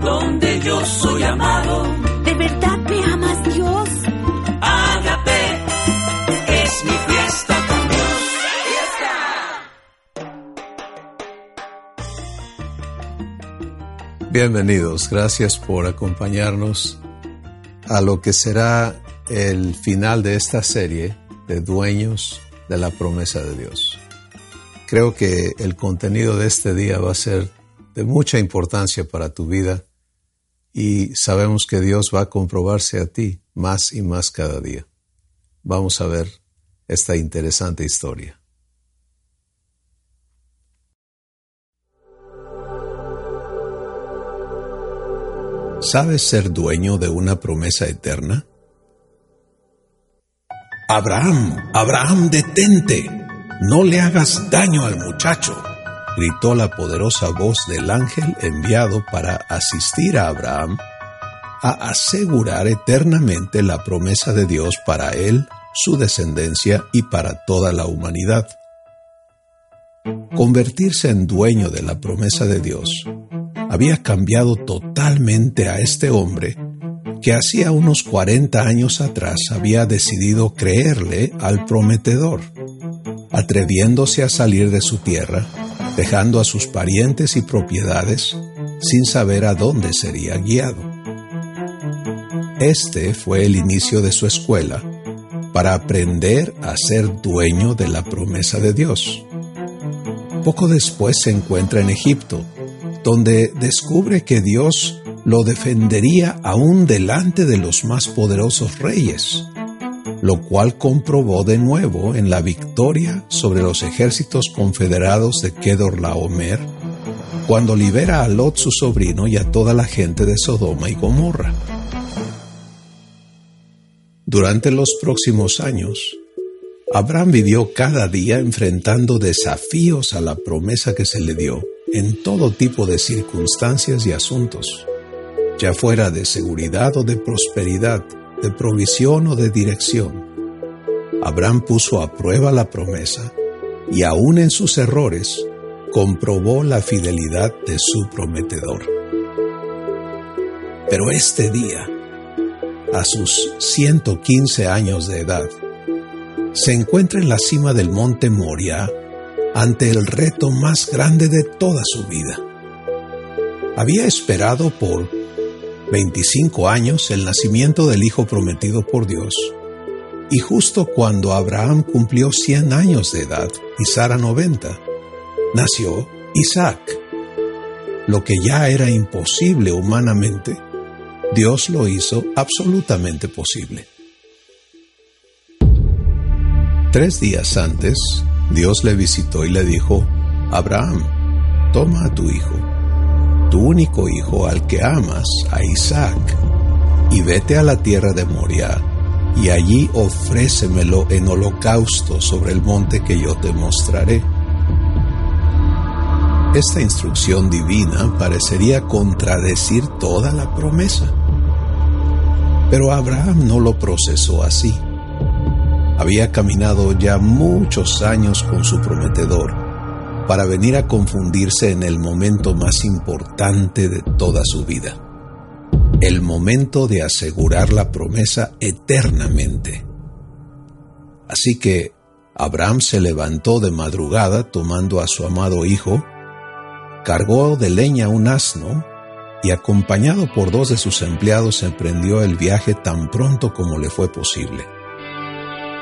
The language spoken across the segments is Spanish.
Donde yo soy amado. ¿De verdad me amas, Dios? Ágape es mi fiesta con Dios. Bienvenidos, gracias por acompañarnos a lo que será el final de esta serie de Dueños de la Promesa de Dios. Creo que el contenido de este día va a ser de mucha importancia para tu vida y sabemos que Dios va a comprobarse a ti más y más cada día. Vamos a ver esta interesante historia. ¿Sabes ser dueño de una promesa eterna? Abraham, Abraham, detente. No le hagas daño al muchacho, gritó la poderosa voz del ángel enviado para asistir a Abraham a asegurar eternamente la promesa de Dios para él, su descendencia y para toda la humanidad. Convertirse en dueño de la promesa de Dios había cambiado totalmente a este hombre que hacía unos 40 años atrás había decidido creerle al prometedor, atreviéndose a salir de su tierra, dejando a sus parientes y propiedades sin saber a dónde sería guiado. Este fue el inicio de su escuela para aprender a ser dueño de la promesa de Dios. Poco después se encuentra en Egipto, donde descubre que Dios lo defendería aún delante de los más poderosos reyes, lo cual comprobó de nuevo en la victoria sobre los ejércitos confederados de Kedorlaomer, cuando libera a Lot su sobrino y a toda la gente de Sodoma y Gomorra. Durante los próximos años, Abraham vivió cada día enfrentando desafíos a la promesa que se le dio en todo tipo de circunstancias y asuntos, ya fuera de seguridad o de prosperidad, de provisión o de dirección. Abraham puso a prueba la promesa y aún en sus errores comprobó la fidelidad de su prometedor. Pero este día, a sus 115 años de edad, se encuentra en la cima del monte Moria ante el reto más grande de toda su vida. Había esperado por 25 años el nacimiento del Hijo prometido por Dios, y justo cuando Abraham cumplió 100 años de edad y Sara 90, nació Isaac. Lo que ya era imposible humanamente, Dios lo hizo absolutamente posible. Tres días antes, Dios le visitó y le dijo, Abraham, toma a tu hijo, tu único hijo al que amas, a Isaac, y vete a la tierra de Moria, y allí ofrécemelo en holocausto sobre el monte que yo te mostraré. Esta instrucción divina parecería contradecir toda la promesa. Pero Abraham no lo procesó así. Había caminado ya muchos años con su prometedor para venir a confundirse en el momento más importante de toda su vida, el momento de asegurar la promesa eternamente. Así que Abraham se levantó de madrugada tomando a su amado hijo, cargó de leña un asno y acompañado por dos de sus empleados emprendió el viaje tan pronto como le fue posible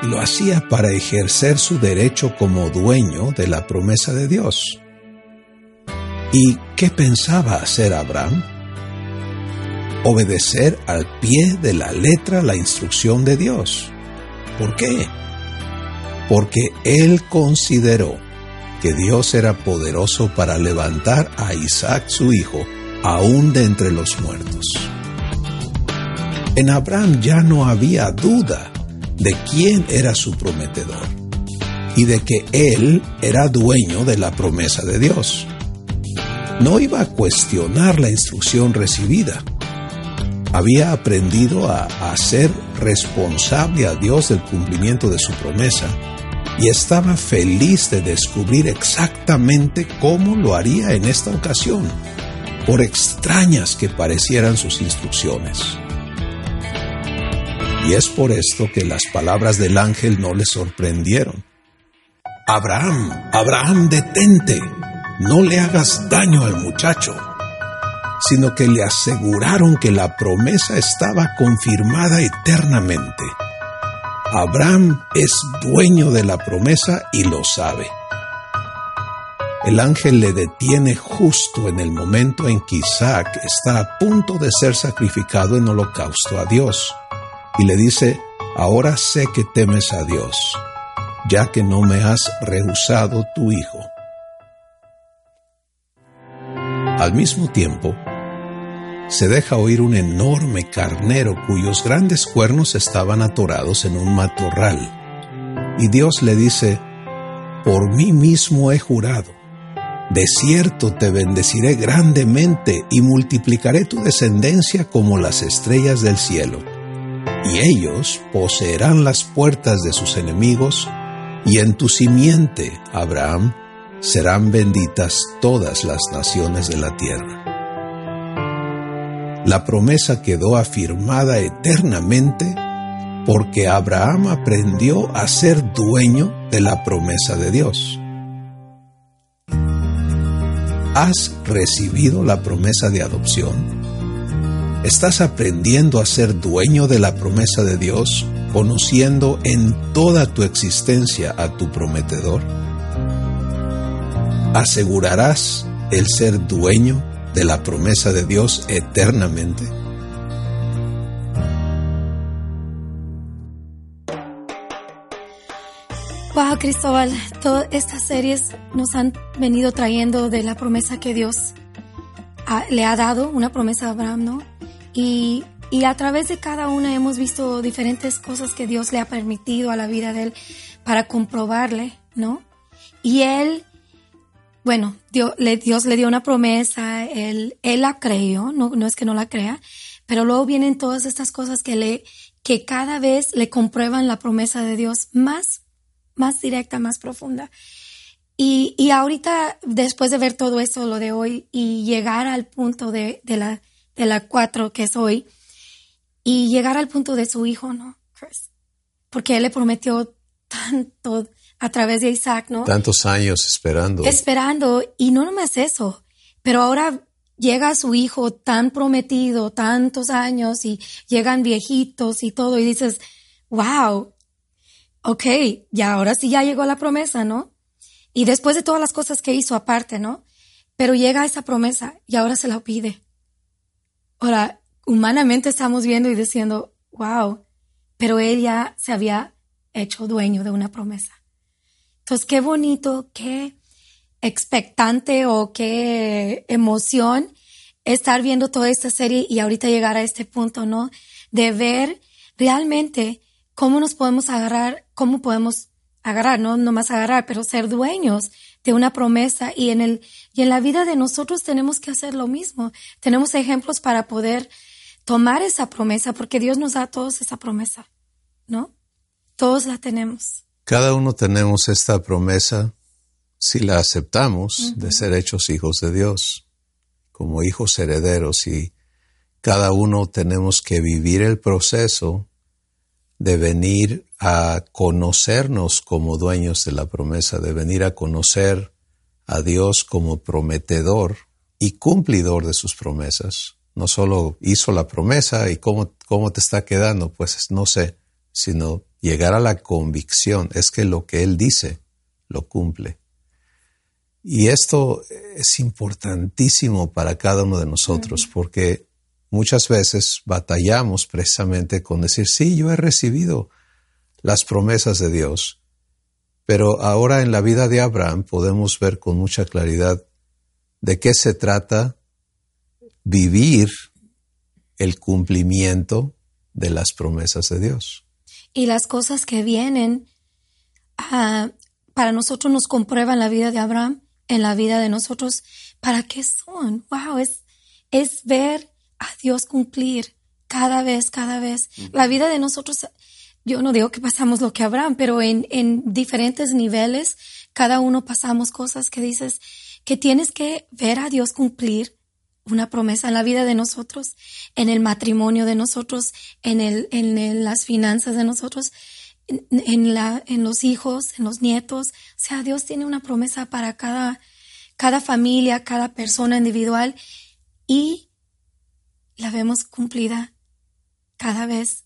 lo hacía para ejercer su derecho como dueño de la promesa de Dios. ¿Y qué pensaba hacer Abraham? Obedecer al pie de la letra la instrucción de Dios. ¿Por qué? Porque él consideró que Dios era poderoso para levantar a Isaac su hijo, aún de entre los muertos. En Abraham ya no había duda de quién era su prometedor y de que él era dueño de la promesa de Dios. No iba a cuestionar la instrucción recibida. Había aprendido a hacer responsable a Dios del cumplimiento de su promesa y estaba feliz de descubrir exactamente cómo lo haría en esta ocasión, por extrañas que parecieran sus instrucciones. Y es por esto que las palabras del ángel no le sorprendieron. Abraham, Abraham, detente, no le hagas daño al muchacho, sino que le aseguraron que la promesa estaba confirmada eternamente Abraham es dueño de la promesa y lo sabe. El ángel le detiene justo en el momento en que Isaac está a punto de ser sacrificado en holocausto a Dios y le dice, ahora sé que temes a Dios, ya que no me has rehusado tu hijo. Al mismo tiempo, se deja oír un enorme carnero cuyos grandes cuernos estaban atorados en un matorral. Y Dios le dice, Por mí mismo he jurado, de cierto te bendeciré grandemente y multiplicaré tu descendencia como las estrellas del cielo. Y ellos poseerán las puertas de sus enemigos, y en tu simiente, Abraham, serán benditas todas las naciones de la tierra la promesa quedó afirmada eternamente porque Abraham aprendió a ser dueño de la promesa de Dios. ¿Has recibido la promesa de adopción? ¿Estás aprendiendo a ser dueño de la promesa de Dios, conociendo en toda tu existencia a tu prometedor? ¿Asegurarás el ser dueño de la promesa de Dios eternamente? Wow, Cristóbal, todas estas series nos han venido trayendo de la promesa que Dios le ha dado, una promesa a Abraham, ¿no? Y, y a través de cada una hemos visto diferentes cosas que Dios le ha permitido a la vida de él para comprobarle, ¿no? Y él bueno, Dios le, Dios le dio una promesa, él, él la creyó, no, no es que no la crea, pero luego vienen todas estas cosas que le, que cada vez le comprueban la promesa de Dios más, más directa, más profunda. Y, y ahorita, después de ver todo eso, lo de hoy, y llegar al punto de, de la, de la cuatro que es hoy, y llegar al punto de su hijo, ¿no? Chris? Porque él le prometió tanto, a través de Isaac, ¿no? Tantos años esperando. Esperando, y no nomás eso, pero ahora llega su hijo tan prometido, tantos años, y llegan viejitos y todo, y dices, wow, ok, ya ahora sí ya llegó la promesa, ¿no? Y después de todas las cosas que hizo aparte, ¿no? Pero llega esa promesa y ahora se la pide. Ahora, humanamente estamos viendo y diciendo, wow, pero él ya se había hecho dueño de una promesa. Entonces, qué bonito, qué expectante o qué emoción estar viendo toda esta serie y ahorita llegar a este punto, ¿no? De ver realmente cómo nos podemos agarrar, cómo podemos agarrar, no más agarrar, pero ser dueños de una promesa y en el y en la vida de nosotros tenemos que hacer lo mismo. Tenemos ejemplos para poder tomar esa promesa porque Dios nos da a todos esa promesa, ¿no? Todos la tenemos. Cada uno tenemos esta promesa, si la aceptamos, de ser hechos hijos de Dios, como hijos herederos, y cada uno tenemos que vivir el proceso de venir a conocernos como dueños de la promesa, de venir a conocer a Dios como prometedor y cumplidor de sus promesas. No solo hizo la promesa y cómo, cómo te está quedando, pues no sé, sino llegar a la convicción es que lo que Él dice lo cumple. Y esto es importantísimo para cada uno de nosotros porque muchas veces batallamos precisamente con decir, sí, yo he recibido las promesas de Dios, Pero ahora en la vida de Abraham podemos ver con mucha claridad de qué se trata vivir el cumplimiento de las promesas de Dios. Y las cosas que vienen ah, para nosotros nos comprueban la vida de Abraham en la vida de nosotros. ¿Para qué son? Wow, es, es ver a Dios cumplir cada vez, cada vez. La vida de nosotros, yo no digo que pasamos lo que Abraham, pero en, en diferentes niveles, cada uno pasamos cosas que dices que tienes que ver a Dios cumplir una promesa en la vida de nosotros, en el matrimonio de nosotros, en, el, en las finanzas de nosotros, en, la, en los hijos, en los nietos. O sea, Dios tiene una promesa para cada, cada familia, cada persona individual y la vemos cumplida cada vez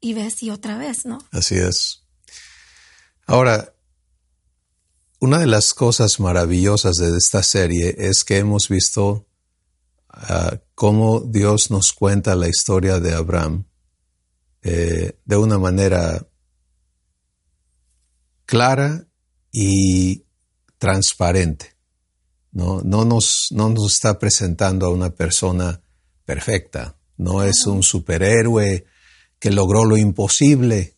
y vez y otra vez, ¿no? Así es. Ahora, una de las cosas maravillosas de esta serie es que hemos visto uh, cómo Dios nos cuenta la historia de Abraham eh, de una manera clara y transparente. ¿no? No, nos, no nos está presentando a una persona perfecta, no es un superhéroe que logró lo imposible,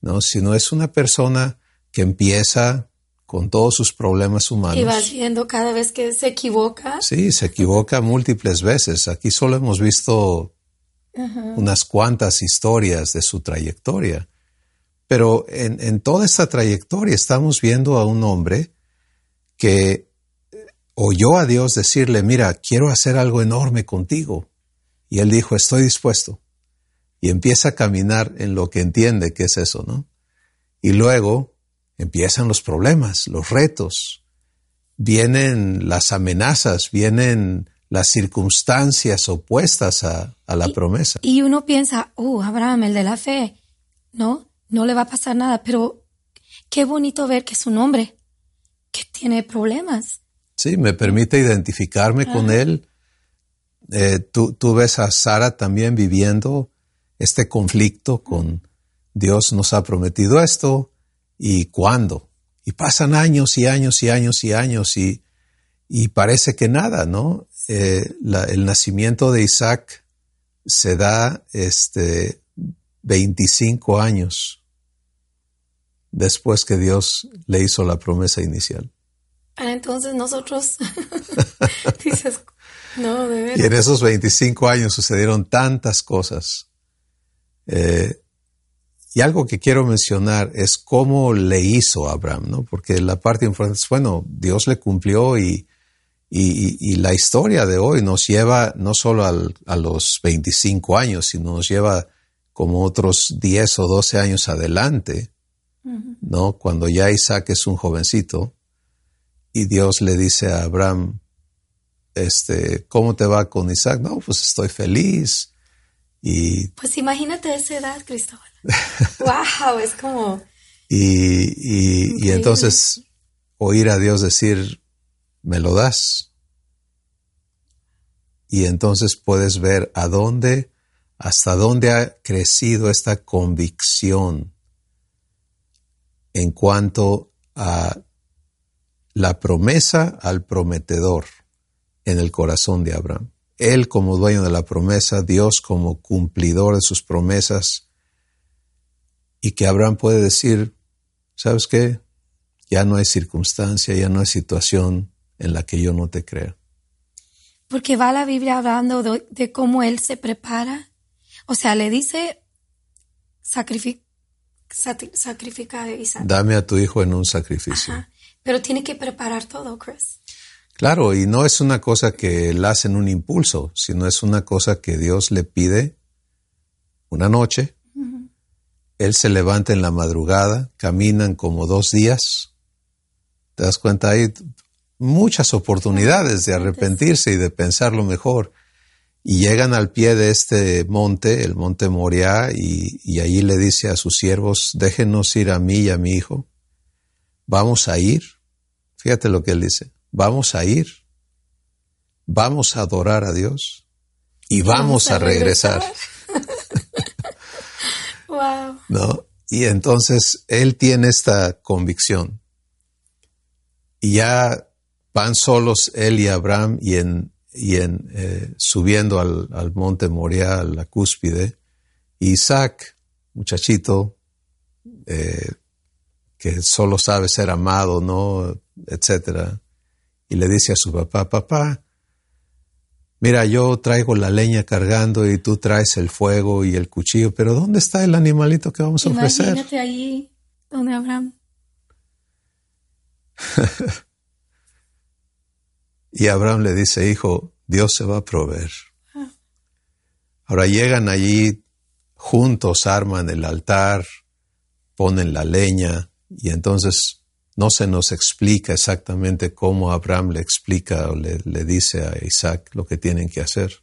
¿no? sino es una persona que empieza con todos sus problemas humanos. Y vas viendo cada vez que se equivoca. Sí, se equivoca múltiples veces. Aquí solo hemos visto unas cuantas historias de su trayectoria. Pero en, en, toda esta trayectoria estamos viendo a un hombre que oyó a Dios decirle, mira, quiero hacer algo enorme contigo. Y él dijo, estoy dispuesto. Y empieza a caminar en lo que entiende que es eso, ¿no? Y luego empiezan los problemas, los retos, vienen las amenazas, vienen las circunstancias opuestas a, la promesa. Y uno piensa, oh, Abraham, el de la fe, ¿no? No le va a pasar nada, pero qué bonito ver que es un hombre que tiene problemas. Sí, me permite identificarme con él. Eh, tú, tú ves a Sara también viviendo este conflicto con Dios nos ha prometido esto, y cuándo. Y pasan años y años y años y años y, y parece que nada, ¿no? Eh, el nacimiento de Isaac se da este, 25 años después que Dios le hizo la promesa inicial. Ah, entonces nosotros, dices, no, de verdad. Y en esos 25 años sucedieron tantas cosas. Eh, y algo que quiero mencionar es cómo le hizo a Abraham, ¿no? Porque la parte importante es, bueno, Dios le cumplió y, y, la historia de hoy nos lleva no solo a los 25 años, sino nos lleva como otros 10 o 12 años adelante, ¿no? Cuando ya Isaac es un jovencito y Dios le dice a Abraham, este, ¿cómo te va con Isaac? No, pues estoy feliz. Y, pues imagínate esa edad, Cristóbal wow, es como... Y, y, entonces oír a Dios decir, me lo das. Y entonces puedes ver a dónde, hasta dónde ha crecido esta convicción en cuanto a la promesa al prometedor en el corazón de Abraham. Él como dueño de la promesa, Dios como cumplidor de sus promesas, y que Abraham puede decir, ¿sabes qué? Ya no hay circunstancia, ya no hay situación en la que yo no te crea. Porque va la Biblia hablando de, cómo él se prepara. O sea, le dice, sacrifica, sacrifica a Isaac. Dame a tu hijo en un sacrificio. Pero tiene que preparar todo, Chris. Claro, y no es una cosa que él hace en un impulso, sino es una cosa que Dios le pide una noche él se levanta en la madrugada, caminan como dos días. ¿Te das cuenta? Hay muchas oportunidades de arrepentirse y de pensarlo mejor. Y llegan al pie de este monte, el monte Moriah, y, y allí le dice a sus siervos, déjenos ir a mí y a mi hijo. Vamos a ir. Fíjate lo que él dice. Vamos a ir. Vamos a adorar a Dios. Y vamos, a regresar. Wow. ¿No? Y entonces él tiene esta convicción. Y ya van solos él y Abraham y en, y en eh, subiendo al, al, monte Moriah, a la cúspide. Isaac, muchachito, eh, que solo sabe ser amado, ¿no? Etcétera. Y le dice a su papá, papá, mira, yo traigo la leña cargando y tú traes el fuego y el cuchillo, pero ¿dónde está el animalito que vamos a ofrecer? Imagínate ahí donde Abraham. y Abraham le dice, hijo, Dios se va a proveer. Ahora llegan allí juntos, arman el altar, ponen la leña y entonces no se nos explica exactamente cómo Abraham le explica o le, dice a Isaac lo que tienen que hacer.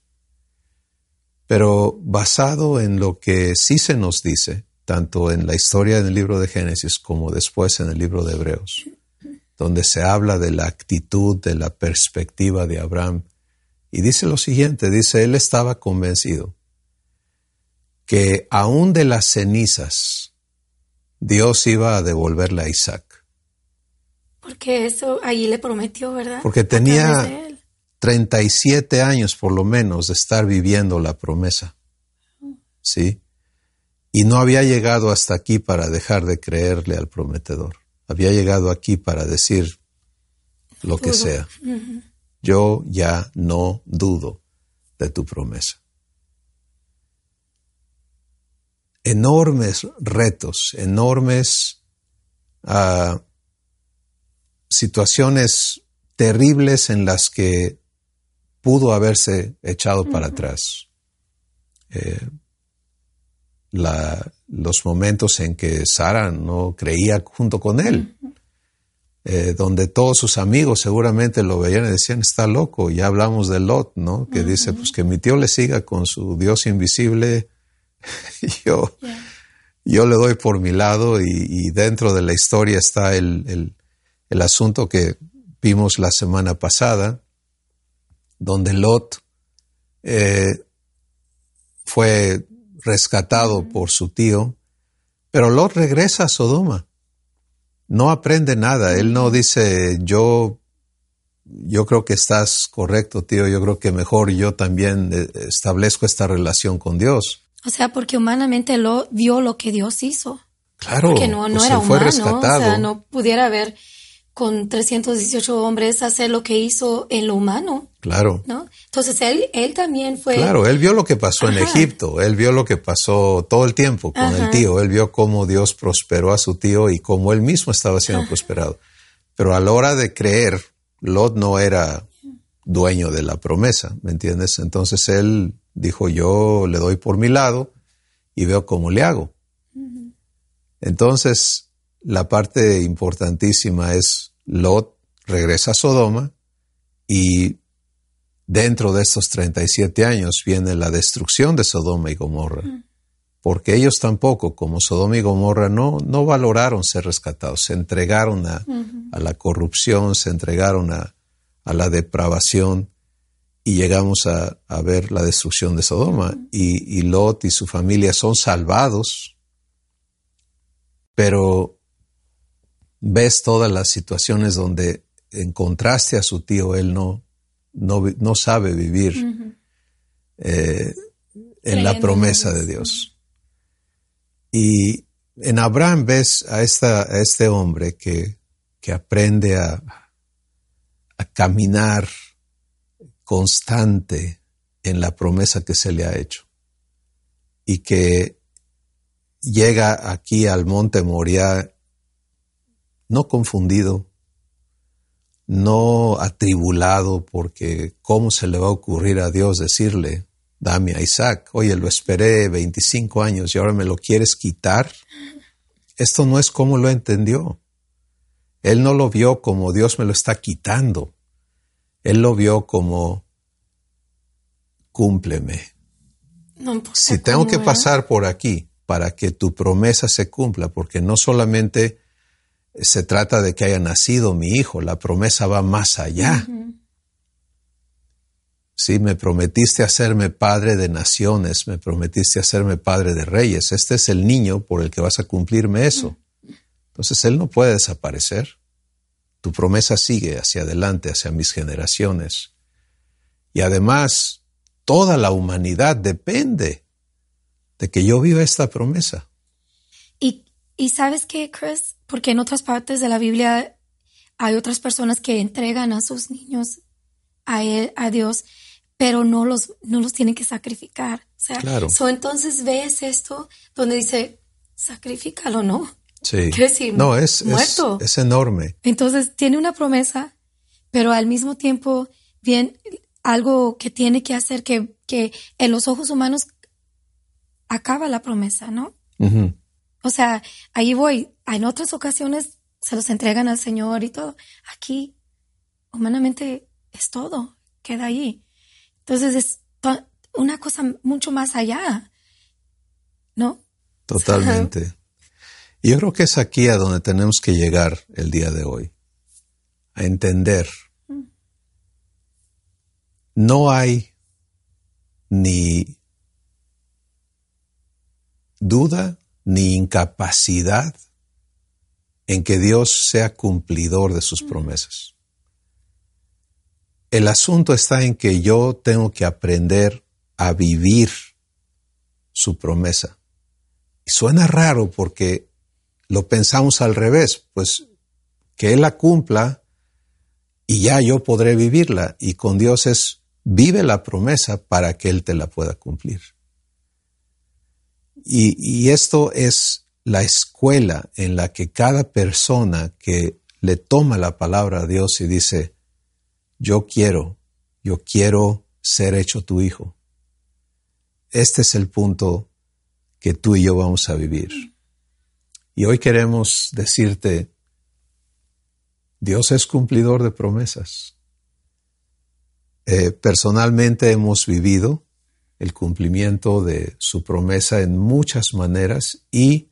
Pero basado en lo que sí se nos dice, tanto en la historia del libro de Génesis como después en el libro de Hebreos, donde se habla de la actitud, de la perspectiva de Abraham, y dice lo siguiente, dice, él estaba convencido que aún de las cenizas Dios iba a devolverle a Isaac. Porque eso ahí le prometió, ¿verdad? Porque tenía 37 años por lo menos de estar viviendo la promesa. ¿Sí? Y no había llegado hasta aquí para dejar de creerle al prometedor. Había llegado aquí para decir lo que sea. Yo ya no dudo de tu promesa. Enormes retos, enormes uh, situaciones terribles en las que pudo haberse echado para atrás. Eh, la, los momentos en que Sara no creía junto con él, eh, donde todos sus amigos seguramente lo veían y decían, está loco, ya hablamos de Lot, ¿no? Que uh -huh. dice, pues que mi tío le siga con su Dios invisible, yo, yeah. yo le doy por mi lado y, y dentro de la historia está el, el, el asunto que vimos la semana pasada, donde Lot eh, fue rescatado por su tío, pero Lot regresa a Sodoma. No aprende nada. Él no dice, yo, yo creo que estás correcto, tío. Yo creo que mejor yo también eh, establezco esta relación con Dios. O sea, porque humanamente lo vio lo que Dios hizo. Claro, porque no, no pues era fue humano, rescatado. o sea, no pudiera haber con 318 hombres hacer lo que hizo en lo humano. Claro. ¿no? Entonces él, él también fue... Claro, él vio lo que pasó Ajá. en Egipto, él vio lo que pasó todo el tiempo con Ajá. el tío, él vio cómo Dios prosperó a su tío y cómo él mismo estaba siendo Ajá. prosperado. Pero a la hora de creer, Lot no era dueño de la promesa, ¿me entiendes? Entonces él dijo, yo le doy por mi lado y veo cómo le hago. Entonces, la parte importantísima es Lot regresa a Sodoma y dentro de estos 37 años viene la destrucción de Sodoma y Gomorra. Porque ellos tampoco, como Sodoma y Gomorra, no, no valoraron ser rescatados, se entregaron a, uh -huh. a la corrupción, se entregaron a, a, la depravación y llegamos a, a ver la destrucción de Sodoma. Y Lot y su familia son salvados, pero ves todas las situaciones donde en contraste a su tío, él no, no, no sabe vivir uh -huh. eh, en la promesa de Dios. Y en Abraham ves a, esta, a este hombre que, que aprende a, a caminar constante en la promesa que se le ha hecho y que llega aquí al monte Moriah no confundido, no atribulado, porque ¿cómo se le va a ocurrir a Dios decirle, dame a Isaac, oye, lo esperé 25 años y ahora me lo quieres quitar? Esto no es como lo entendió. Él no lo vio como Dios me lo está quitando. Él lo vio como cúmpleme. No si tengo que pasar por aquí para que tu promesa se cumpla, porque no solamente se trata de que haya nacido mi hijo, la promesa va más allá. Uh -huh. Sí, me prometiste hacerme padre de naciones, me prometiste hacerme padre de reyes. Este es el niño por el que vas a cumplirme eso. Entonces Él no puede desaparecer. Tu promesa sigue hacia adelante, hacia mis generaciones. Y además, toda la humanidad depende de que yo viva esta promesa. Y, y sabes qué, Chris, porque en otras partes de la Biblia hay otras personas que entregan a sus niños a, él, a Dios, pero no los, no los tienen que sacrificar. O sea, Claro. so entonces ves esto donde dice, sacrifícalo, ¿no? Sí. Quiere decir, no, es, es, muerto. es enorme. Entonces tiene una promesa, pero al mismo tiempo bien algo que tiene que hacer que, que en los ojos humanos acaba la promesa, ¿no? O sea, ahí voy. En otras ocasiones se los entregan al Señor y todo. Aquí, humanamente, es todo. Queda ahí. Entonces es una cosa mucho más allá. ¿No? Totalmente. Y yo creo que es aquí a donde tenemos que llegar el día de hoy, a entender. No hay ni duda ni incapacidad en que Dios sea cumplidor de sus promesas. El asunto está en que yo tengo que aprender a vivir su promesa. Y suena raro porque lo pensamos al revés, pues que Él la cumpla y ya yo podré vivirla. Y con Dios es, vive la promesa para que Él te la pueda cumplir. Y, esto es la escuela en la que cada persona que le toma la palabra a Dios y dice, yo quiero, yo quiero ser hecho tu hijo. Este es el punto que tú y yo vamos a vivir. Y hoy queremos decirte, Dios es cumplidor de promesas. Eh, personalmente hemos vivido el cumplimiento de su promesa en muchas maneras y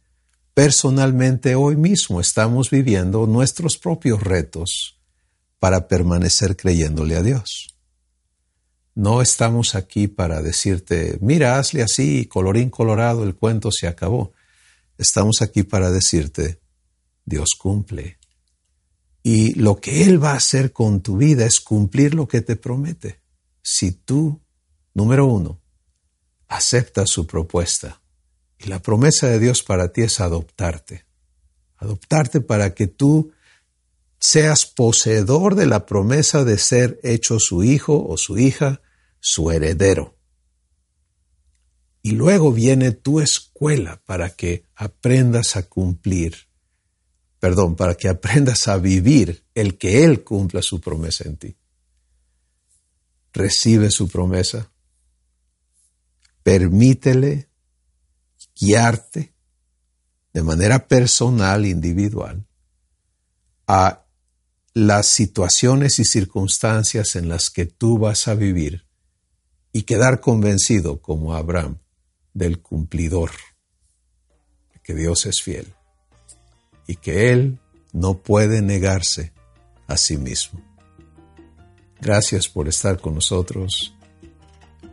personalmente hoy mismo estamos viviendo nuestros propios retos para permanecer creyéndole a Dios. No estamos aquí para decirte, mira, hazle así, colorín colorado, el cuento se acabó. Estamos aquí para decirte, Dios cumple. Y lo que Él va a hacer con tu vida es cumplir lo que te promete. Si tú, número uno, aceptas su propuesta. Y la promesa de Dios para ti es adoptarte. Adoptarte para que tú seas poseedor de la promesa de ser hecho su hijo o su hija, su heredero. Y luego viene tu escuela para que aprendas a cumplir, perdón, para que aprendas a vivir el que Él cumpla su promesa en ti. Recibe su promesa, permítele guiarte de manera personal, individual, a las situaciones y circunstancias en las que tú vas a vivir y quedar convencido como Abraham del cumplidor, que Dios es fiel y que Él no puede negarse a sí mismo. Gracias por estar con nosotros.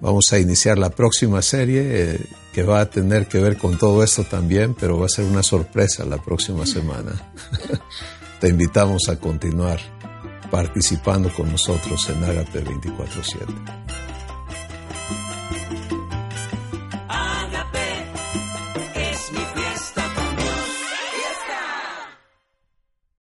Vamos a iniciar la próxima serie eh, que va a tener que ver con todo esto también, pero va a ser una sorpresa la próxima semana. Te invitamos a continuar participando con nosotros en Ágate 24-7.